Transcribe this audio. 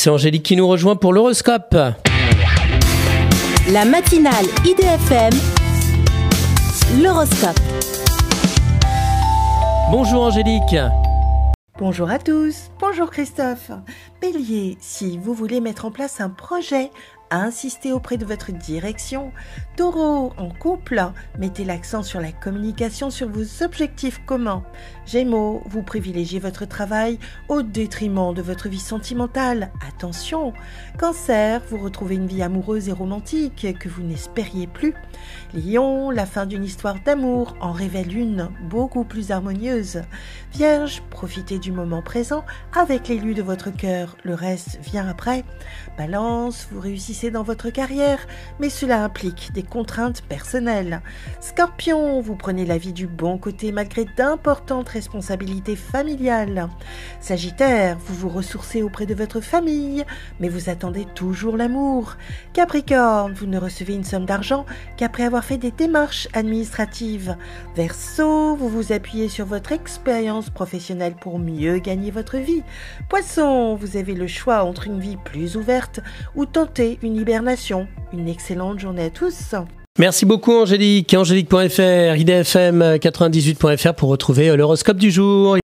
C'est Angélique qui nous rejoint pour l'horoscope. La matinale IDFM, l'horoscope. Bonjour Angélique. Bonjour à tous, bonjour Christophe. Bélier, si vous voulez mettre en place un projet, insistez auprès de votre direction. Taureau, en couple, mettez l'accent sur la communication sur vos objectifs communs. Gémeaux, vous privilégiez votre travail au détriment de votre vie sentimentale. Attention. Cancer, vous retrouvez une vie amoureuse et romantique que vous n'espériez plus. Lion, la fin d'une histoire d'amour en révèle une beaucoup plus harmonieuse. Vierge, profitez du moment présent avec l'élu de votre cœur. Le reste vient après. Balance, vous réussissez dans votre carrière, mais cela implique des contraintes personnelles. Scorpion, vous prenez la vie du bon côté malgré d'importantes responsabilités familiales. Sagittaire, vous vous ressourcez auprès de votre famille, mais vous attendez toujours l'amour. Capricorne, vous ne recevez une somme d'argent qu'après avoir fait des démarches administratives. Verseau, vous vous appuyez sur votre expérience professionnelle pour mieux gagner votre vie. Poisson, vous avez le choix entre une vie plus ouverte ou tenter une hibernation. Une excellente journée à tous. Merci beaucoup Angélique. Angélique.fr, idfm98.fr pour retrouver l'horoscope du jour.